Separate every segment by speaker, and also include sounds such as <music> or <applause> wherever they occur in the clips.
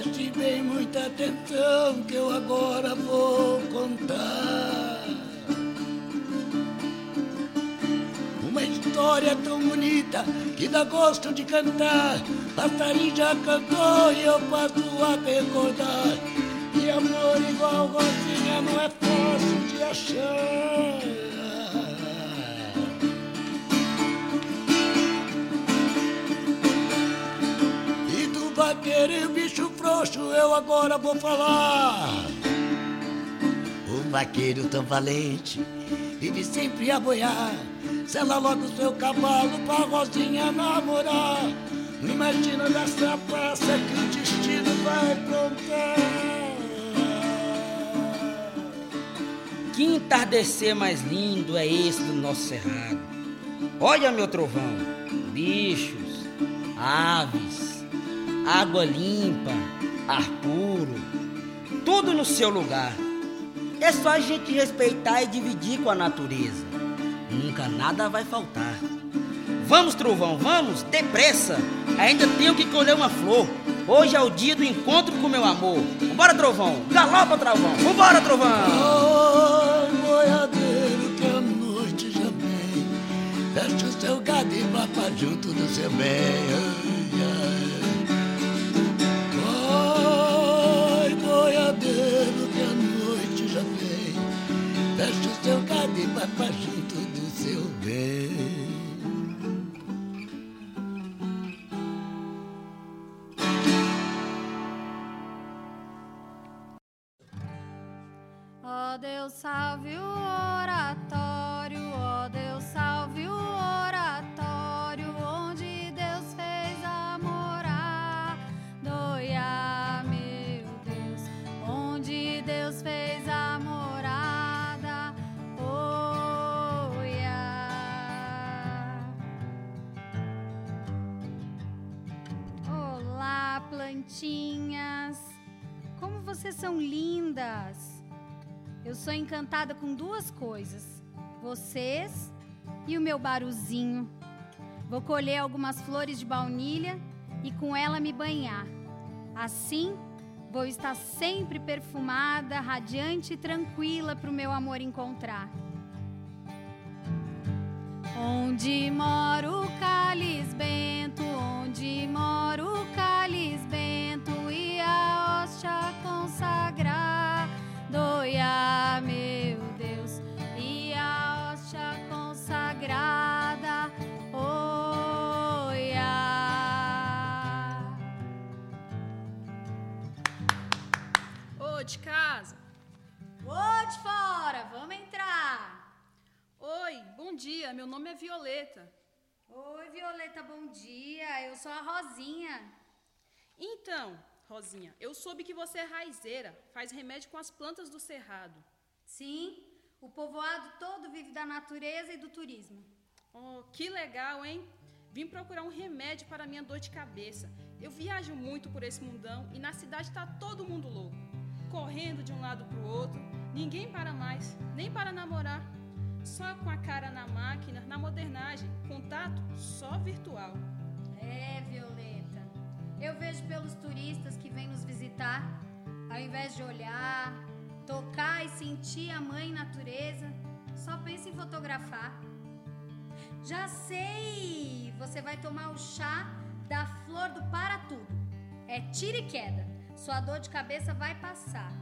Speaker 1: Preste bem muita atenção que eu agora vou contar. Uma história tão bonita que dá gosto de cantar. Passarinho já cantou e eu passo a recordar. E amor igual Rosinha não é fácil de achar. vaqueiro o bicho frouxo, eu agora vou falar. O vaqueiro tão valente, vive sempre a boiar. Sela logo o seu cavalo pra Rosinha namorar. Não imagina nessa praça que o destino vai plantar.
Speaker 2: Que entardecer mais lindo é esse do nosso cerrado. Olha, meu trovão, bichos, aves, água limpa, ar puro, tudo no seu lugar. É só a gente respeitar e dividir com a natureza. Nunca nada vai faltar. Vamos, trovão, vamos, depressa. Ainda tenho que colher uma flor. Hoje é o dia do encontro com meu amor. Vambora, trovão, galopa, trovão. Vambora, trovão.
Speaker 1: Ai, boiadeiro, que a noite já vem. Fecha o seu gado e junto do seu bem. Ai, ai. E vai pra junto do seu bem.
Speaker 3: Ó oh, Deus, salve o oratório, ó oh, Deus, salve o oratório, onde Deus fez a. Doia, meu Deus, onde Deus fez Plantinhas, como vocês são lindas! Eu sou encantada com duas coisas: vocês e o meu baruzinho. Vou colher algumas flores de baunilha e com ela me banhar. Assim, vou estar sempre perfumada, radiante e tranquila para o meu amor encontrar. Onde mora o cáliz bento, onde mora o cáliz
Speaker 4: dia. Meu nome é Violeta.
Speaker 3: Oi, Violeta, bom dia. Eu sou a Rosinha.
Speaker 4: Então, Rosinha, eu soube que você é raizeira, faz remédio com as plantas do cerrado.
Speaker 3: Sim, o povoado todo vive da natureza e do turismo.
Speaker 4: Oh, que legal, hein? Vim procurar um remédio para minha dor de cabeça. Eu viajo muito por esse mundão e na cidade tá todo mundo louco. Correndo de um lado pro outro, ninguém para mais, nem para namorar. Só com a cara na máquina, na modernagem, contato só virtual.
Speaker 3: É, Violeta. Eu vejo pelos turistas que vêm nos visitar, ao invés de olhar, tocar e sentir a mãe natureza, só pensa em fotografar. Já sei! Você vai tomar o chá da flor do para tudo. É tira e queda. Sua dor de cabeça vai passar.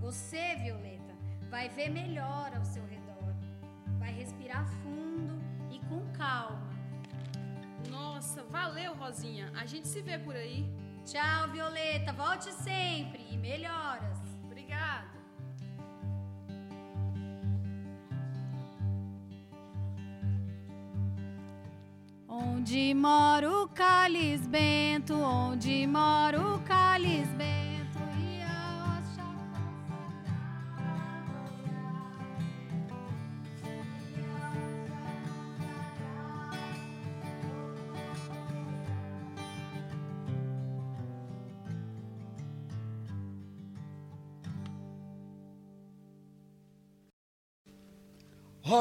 Speaker 3: Você, Violeta, vai ver melhor ao seu redor. Vai respirar fundo e com calma.
Speaker 4: Nossa, valeu, Rosinha. A gente se vê por aí.
Speaker 3: Tchau, Violeta. Volte sempre e melhoras.
Speaker 4: Obrigada.
Speaker 3: Onde mora o cáliz bento, onde mora o cáliz bento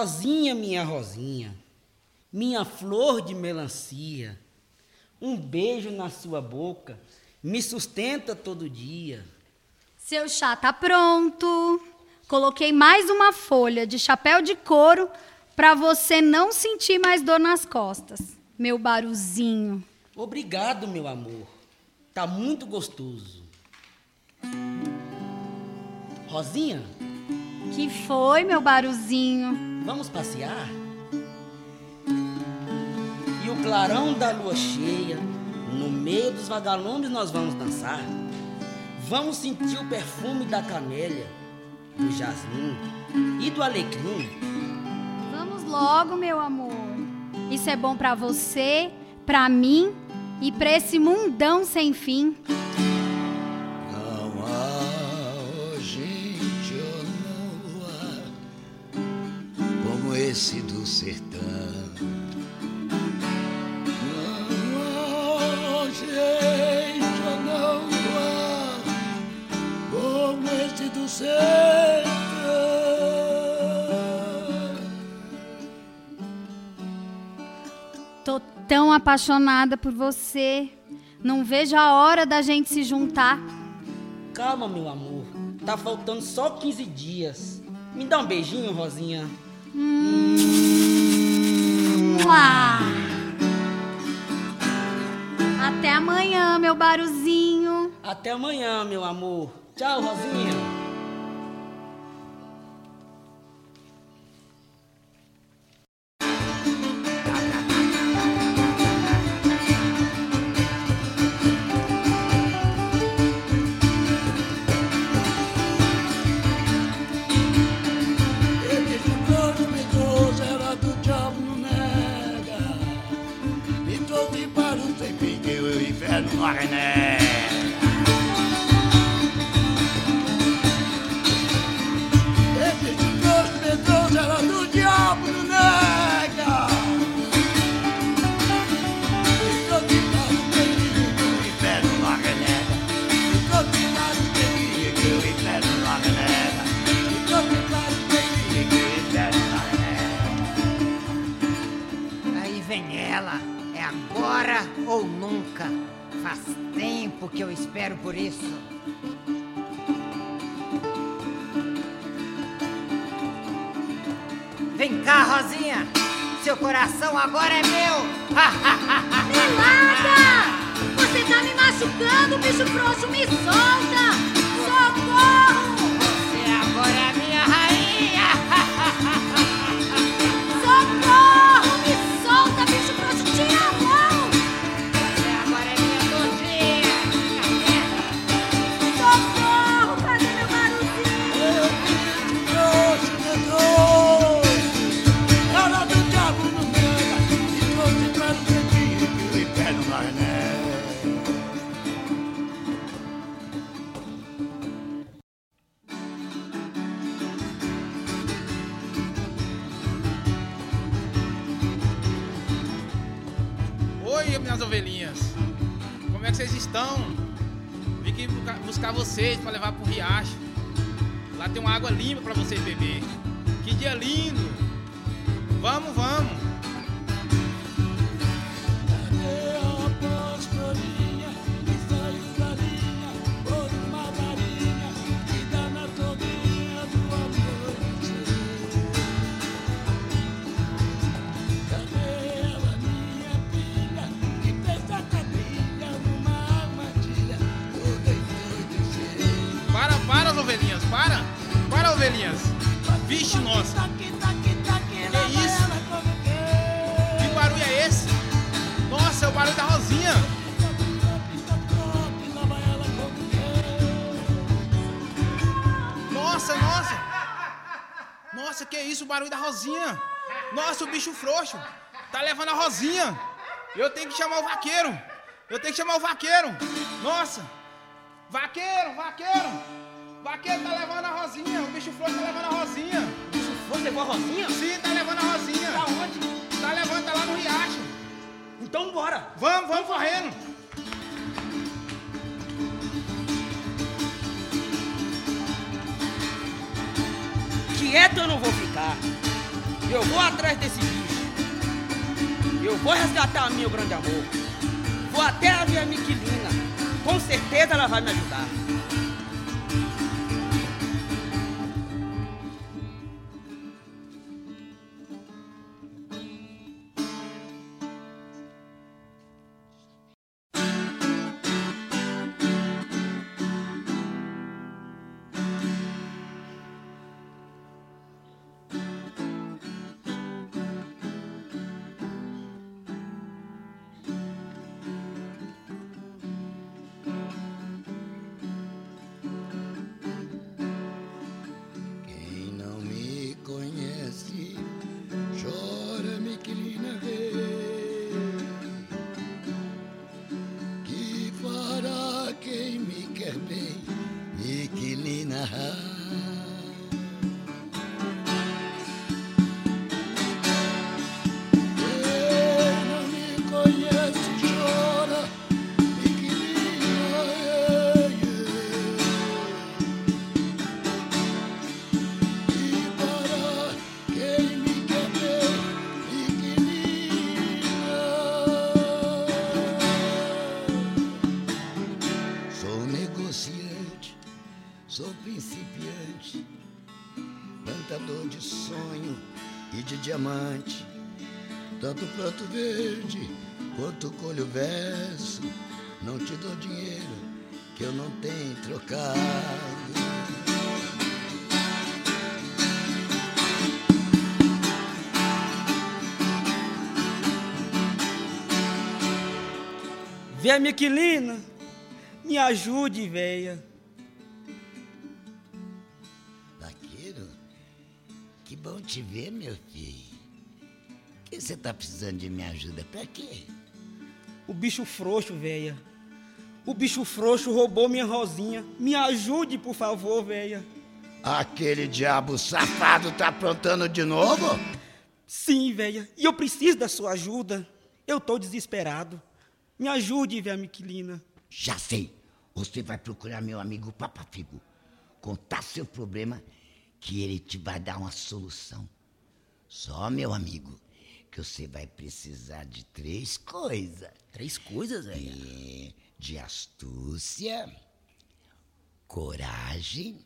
Speaker 2: Rosinha, minha Rosinha, minha flor de melancia, um beijo na sua boca me sustenta todo dia.
Speaker 3: Seu chá tá pronto. Coloquei mais uma folha de chapéu de couro para você não sentir mais dor nas costas. Meu baruzinho.
Speaker 2: Obrigado, meu amor. Tá muito gostoso. Rosinha,
Speaker 3: Que foi, meu baruzinho?
Speaker 2: Vamos passear? E o clarão da lua cheia, no meio dos vagalumes nós vamos dançar. Vamos sentir o perfume da camélia, do jasmim e do alecrim.
Speaker 3: Vamos logo, meu amor. Isso é bom pra você, pra mim e pra esse mundão sem fim.
Speaker 1: Esse do sertão. Não há ou não como esse do sertão.
Speaker 3: Tô tão apaixonada por você. Não vejo a hora da gente se juntar.
Speaker 2: Calma, meu amor. Tá faltando só 15 dias. Me dá um beijinho, Rosinha.
Speaker 3: Mua! Até amanhã, meu baruzinho.
Speaker 2: Até amanhã, meu amor. Tchau, Rosinha.
Speaker 1: Que
Speaker 5: eu espero por isso. Vem cá, Rosinha. Seu coração agora é meu. <laughs>
Speaker 3: Me larga! Você tá me machucando, bicho frouxo, me solta! Socorro!
Speaker 6: Vixe, nossa!
Speaker 1: Vai
Speaker 6: isso? Que barulho é esse? Nossa, é o barulho da Rosinha! Nossa, nossa! Nossa, que isso, o barulho da Rosinha! Nossa, o bicho frouxo! Tá levando a Rosinha! Eu tenho que chamar o vaqueiro! Eu tenho que chamar o vaqueiro! Nossa! Vaqueiro, vaqueiro! Vaqueiro tá levando a Rosinha!
Speaker 2: Foi, levou a Rosinha?
Speaker 6: Sim, tá levando a Rosinha!
Speaker 2: Pra onde?
Speaker 6: Tá levando, tá lá no riacho!
Speaker 2: Então bora.
Speaker 6: Vamos, vamos correndo!
Speaker 2: Quieto eu não vou ficar. Eu vou atrás desse bicho. Eu vou resgatar meu grande amor. Vou até a minha Miquilina. Com certeza ela vai me ajudar.
Speaker 7: Tanto planto verde quanto colho verso. Não te dou dinheiro que eu não tenho trocado.
Speaker 2: Véia Miquelina, me ajude, véia.
Speaker 7: Vaqueiro, que bom te ver, meu filho. Que você tá precisando de minha ajuda? Pra quê?
Speaker 2: O bicho frouxo, véia. O bicho frouxo roubou minha rosinha. Me ajude, por favor, véia.
Speaker 7: Aquele diabo safado tá aprontando de novo?
Speaker 2: Sim, véia. E eu preciso da sua ajuda. Eu tô desesperado. Me ajude, véia Miquelina.
Speaker 7: Já sei. Você vai procurar meu amigo Papa Figo. Contar seu problema que ele te vai dar uma solução. Só, meu amigo, que você vai precisar de três coisas.
Speaker 2: Três coisas.
Speaker 7: É, de astúcia, coragem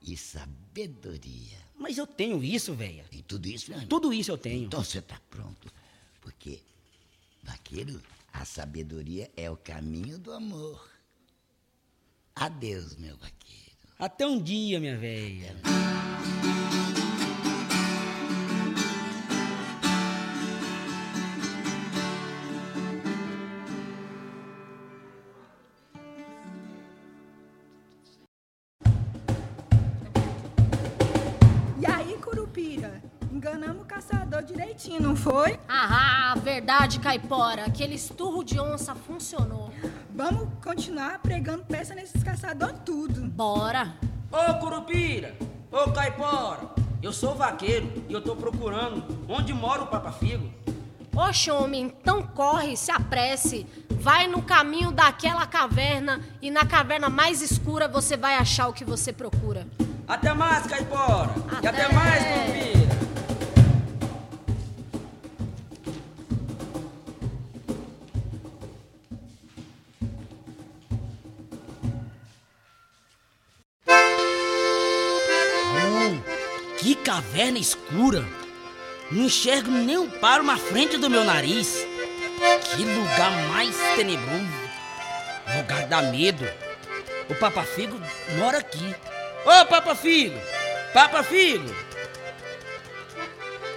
Speaker 7: e sabedoria.
Speaker 2: Mas eu tenho isso, véia.
Speaker 7: E tudo isso, amigo?
Speaker 2: Tudo isso eu tenho.
Speaker 7: Então você tá pronto. Porque, vaqueiro, a sabedoria é o caminho do amor. Adeus, meu vaqueiro.
Speaker 2: Até um dia, minha véia.
Speaker 8: Verdade, Caipora. Aquele esturro de onça funcionou.
Speaker 9: Vamos continuar pregando peça nesses caçadores tudo.
Speaker 8: Bora.
Speaker 2: Ô, Curupira! Ô, Caipora! Eu sou vaqueiro e eu tô procurando onde mora o Papa Figo.
Speaker 8: Oxe, homem, então corre, se apresse. Vai no caminho daquela caverna e na caverna mais escura você vai achar o que você procura.
Speaker 2: Até mais, Caipora! E até
Speaker 8: Até.
Speaker 2: mais, Curupira! Caverna escura! Não enxergo nem um paro na frente do meu nariz. Que lugar mais tenebroso! Lugar dá medo. O Papa Figo mora aqui. Ô, Papa Figo! Papa Figo!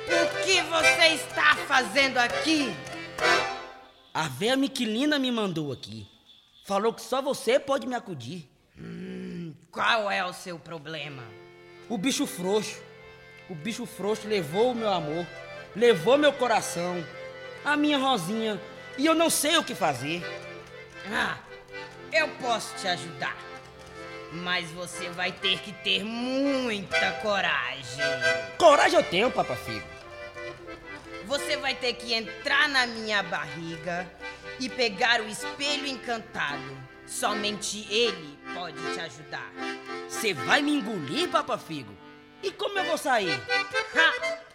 Speaker 5: O que você está fazendo aqui?
Speaker 2: A véia Miquelina me mandou aqui. Falou que só você pode me acudir.
Speaker 5: Qual é o seu problema?
Speaker 2: O bicho frouxo. O bicho frouxo levou o meu amor. Levou meu coração. A minha rosinha. E eu não sei o que fazer.
Speaker 5: Ah, eu posso te ajudar. Mas você vai ter que ter muita coragem.
Speaker 2: Coragem eu tenho, Papa Figo.
Speaker 5: Você vai ter que entrar na minha barriga e pegar o espelho encantado. Somente ele pode te ajudar.
Speaker 2: Você vai me engolir, Papa Figo? E como eu vou sair?
Speaker 5: Ha!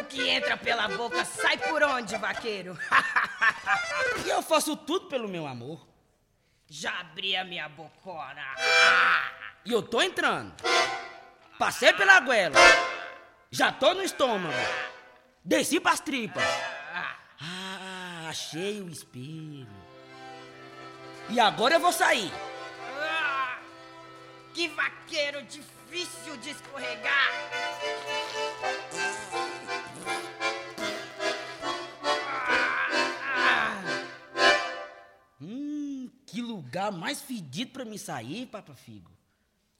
Speaker 5: O que entra pela boca sai por onde, vaqueiro? <laughs>
Speaker 2: E eu faço tudo pelo meu amor.
Speaker 5: Já abri a minha bocona.
Speaker 2: E eu tô entrando. Passei pela goela. Já tô no estômago. Desci pras tripas. Ah, achei o espelho. E agora eu vou sair.
Speaker 5: Ah, que vaqueiro difícil de escorregar. Ah,
Speaker 2: Hum, que lugar mais fedido pra me sair, Papa Figo.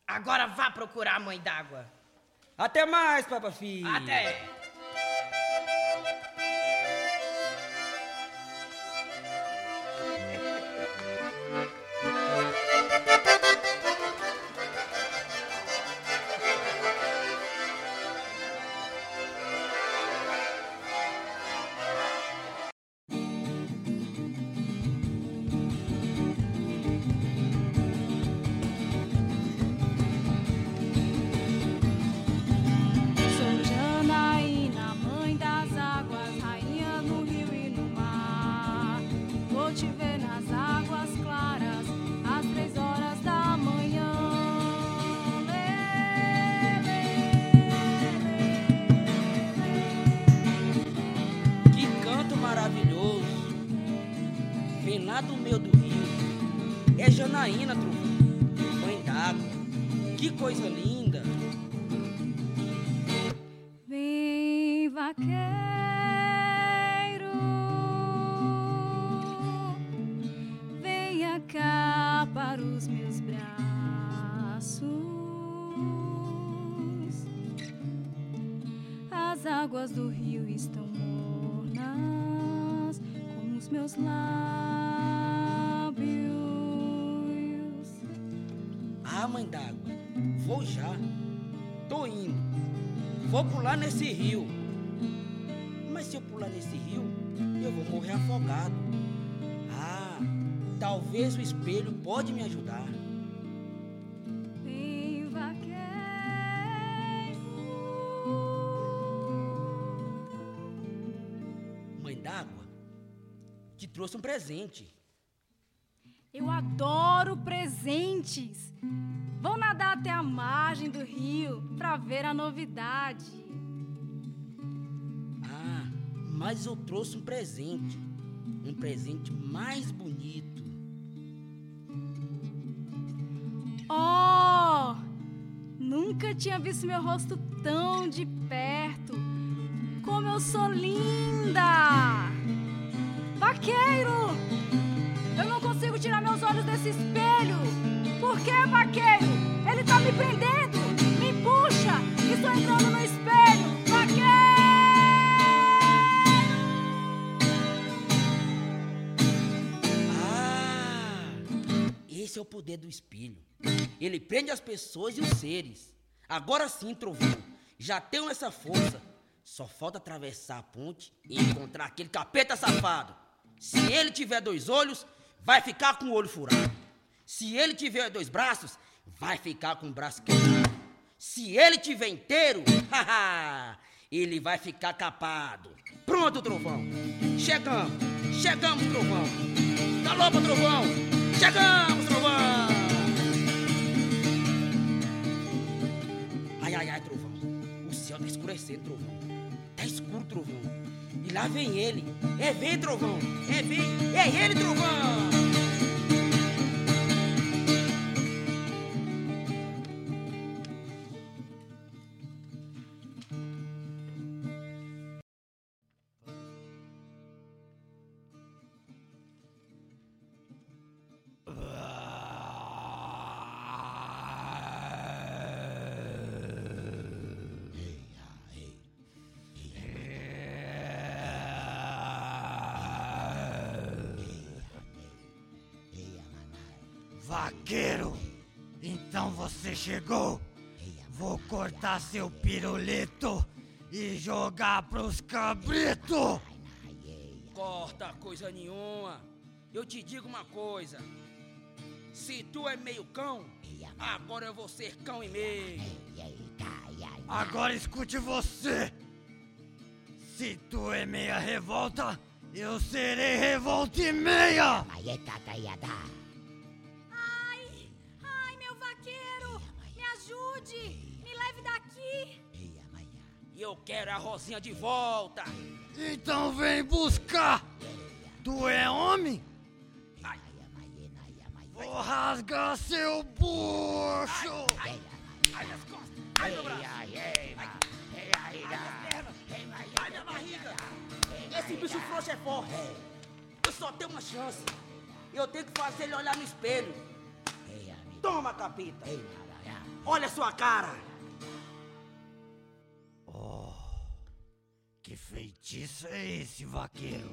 Speaker 5: Agora vá procurar a mãe d'água.
Speaker 2: Até mais, Papa Figo.
Speaker 5: Até.
Speaker 2: Do rio. É Janaína, trovão. Mãe d'água. Que coisa linda.
Speaker 10: Vem, vaqueiro, venha cá para os meus braços. As águas do rio estão
Speaker 2: já. Tô indo. Vou pular nesse rio. Mas se eu pular nesse rio, eu vou morrer afogado. Ah, talvez o espelho pode me ajudar. Mãe d'água, te trouxe um presente.
Speaker 10: Eu adoro presentes. Vou nadar até a margem do rio para ver a novidade.
Speaker 2: Ah, mas eu trouxe um presente. Um presente mais bonito.
Speaker 10: Oh! Nunca tinha visto meu rosto tão de perto. Como eu sou linda! Vaqueiro! Consigo tirar meus olhos desse espelho. Por que, vaqueiro? Ele tá me prendendo! Me puxa! Estou entrando no espelho! Vaqueiro!
Speaker 2: Ah, esse é o poder do espelho. Ele prende as pessoas e os seres. Agora sim, trovão, já tenho essa força. Só falta atravessar a ponte e encontrar aquele capeta safado. Se ele tiver dois olhos, vai ficar com o olho furado. Se ele tiver dois braços, vai ficar com o braço quebrado. Se ele tiver inteiro, <laughs> haha, ele vai ficar capado. Pronto, trovão. Chegamos, chegamos, trovão. Galopa, trovão. Chegamos, trovão. Ai, ai, ai, trovão. O céu tá escurecendo, trovão. Tá escuro, trovão. Lá vem ele. É vem, trovão. É vem. É ele, trovão.
Speaker 1: Vaqueiro, então você chegou? Vou cortar seu pirulito e jogar pros cabritos.
Speaker 2: Corta coisa nenhuma. Eu te digo uma coisa. Se tu é meio cão, agora eu vou ser cão e meio.
Speaker 1: Agora escute você. Se tu é meia revolta, eu serei revolta e meia.
Speaker 2: E eu quero a Rosinha de volta.
Speaker 11: Então vem buscar! Tu é homem?
Speaker 1: Ai.
Speaker 11: Vou rasgar seu bucho!
Speaker 2: Ai, minhas costas. Ai, meu braço.
Speaker 1: Ai, ai,
Speaker 2: Ai, pernas. minha barriga. Esse bicho frouxo é forte. Eu só tenho uma chance. Eu tenho que fazer ele olhar no espelho. Toma,
Speaker 1: maranhão.
Speaker 2: Olha a sua cara.
Speaker 11: Que feitiço é esse, vaqueiro?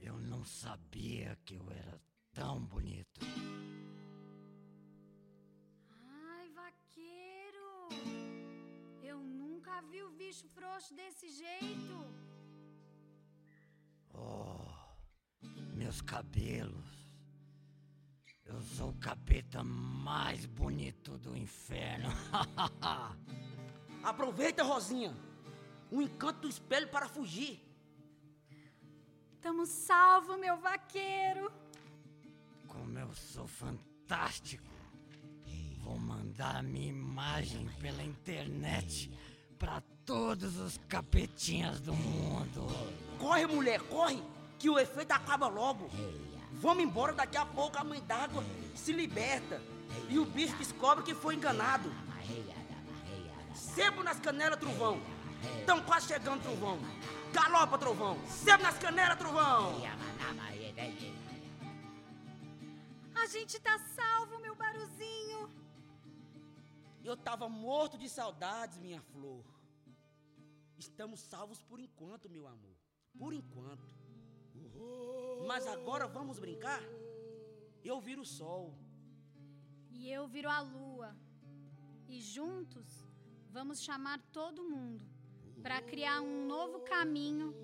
Speaker 11: Eu não sabia que eu era tão bonito.
Speaker 3: Ai, vaqueiro! Eu nunca vi o bicho frouxo desse jeito.
Speaker 11: Oh, meus cabelos. Eu sou o capeta mais bonito do inferno. <laughs>
Speaker 2: Aproveita, Rosinha. O encanto do espelho para fugir.
Speaker 10: Tamo salvo, meu vaqueiro!
Speaker 11: Como eu sou fantástico. Vou mandar a minha imagem pela internet para todos os capetinhas do mundo.
Speaker 2: Corre, mulher, corre, que o efeito acaba logo. Vamos embora, daqui a pouco a mãe d'água se liberta e o bicho descobre que foi enganado. Sebo nas canelas, trovão. Estão quase chegando, trovão. Galopa, trovão. Sebo nas canelas, trovão.
Speaker 10: A gente tá salvo, meu baruzinho!
Speaker 2: Eu tava morto de saudades, minha flor. Estamos salvos por enquanto, meu amor. Por enquanto. Mas agora vamos brincar? Eu viro o sol.
Speaker 3: E eu viro a lua. E juntos vamos chamar todo mundo para criar um novo caminho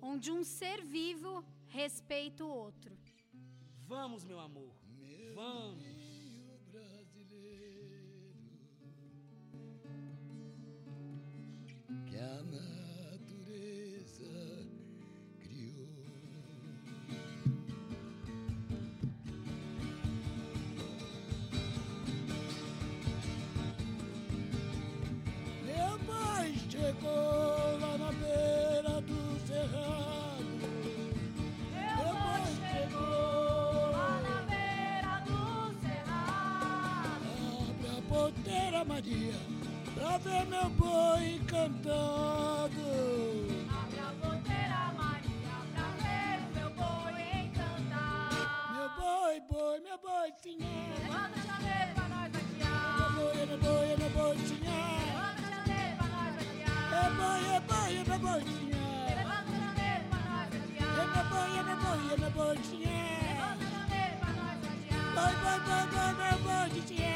Speaker 3: onde um ser vivo respeita o outro.
Speaker 2: Vamos, meu amor. Vamos.
Speaker 1: Vera Maria pra ver meu boi encantado. Abra a
Speaker 10: porteira, Maria, pra ver o
Speaker 1: meu boi encantado. Meu boi, boi, meu boi, tinha.
Speaker 10: Levanta a chaleira pra nós vaquear. Meu boi,
Speaker 1: meu boi, meu boi, tinha.
Speaker 10: Levanta a chaleira pra nós vaquear.
Speaker 1: Meu boi, meu boi, meu boi, tinha.
Speaker 10: Levanta a chaleira pra nós vaquear.
Speaker 1: Meu boi, meu boi, meu boi, tinha.
Speaker 10: Levanta a chaleira pra nós vaquear.
Speaker 1: Boi, boi, boi, boi, meu boi, tinha.